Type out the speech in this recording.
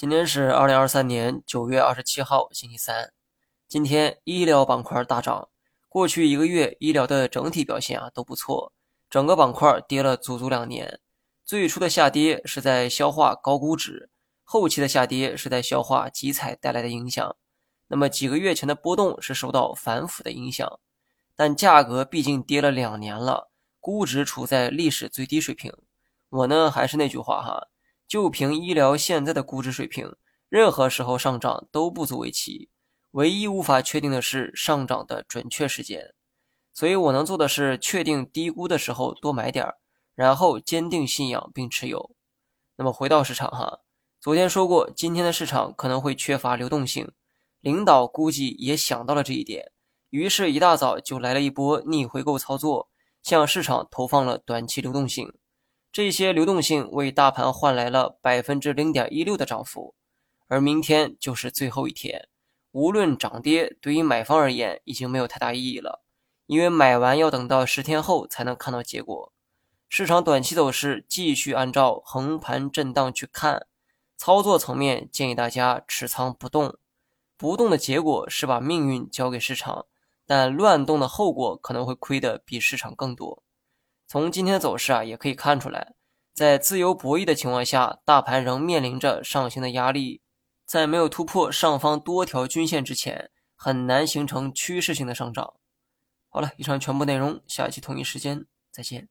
今天是二零二三年九月二十七号，星期三。今天医疗板块大涨，过去一个月医疗的整体表现啊都不错，整个板块跌了足足两年。最初的下跌是在消化高估值，后期的下跌是在消化集采带来的影响。那么几个月前的波动是受到反腐的影响，但价格毕竟跌了两年了，估值处在历史最低水平。我呢还是那句话哈。就凭医疗现在的估值水平，任何时候上涨都不足为奇。唯一无法确定的是上涨的准确时间。所以我能做的是确定低估的时候多买点儿，然后坚定信仰并持有。那么回到市场哈，昨天说过今天的市场可能会缺乏流动性，领导估计也想到了这一点，于是一大早就来了一波逆回购操作，向市场投放了短期流动性。这些流动性为大盘换来了百分之零点一六的涨幅，而明天就是最后一天，无论涨跌，对于买方而言已经没有太大意义了，因为买完要等到十天后才能看到结果。市场短期走势继续按照横盘震荡去看，操作层面建议大家持仓不动，不动的结果是把命运交给市场，但乱动的后果可能会亏的比市场更多。从今天的走势啊，也可以看出来，在自由博弈的情况下，大盘仍面临着上行的压力，在没有突破上方多条均线之前，很难形成趋势性的上涨。好了，以上全部内容，下期同一时间再见。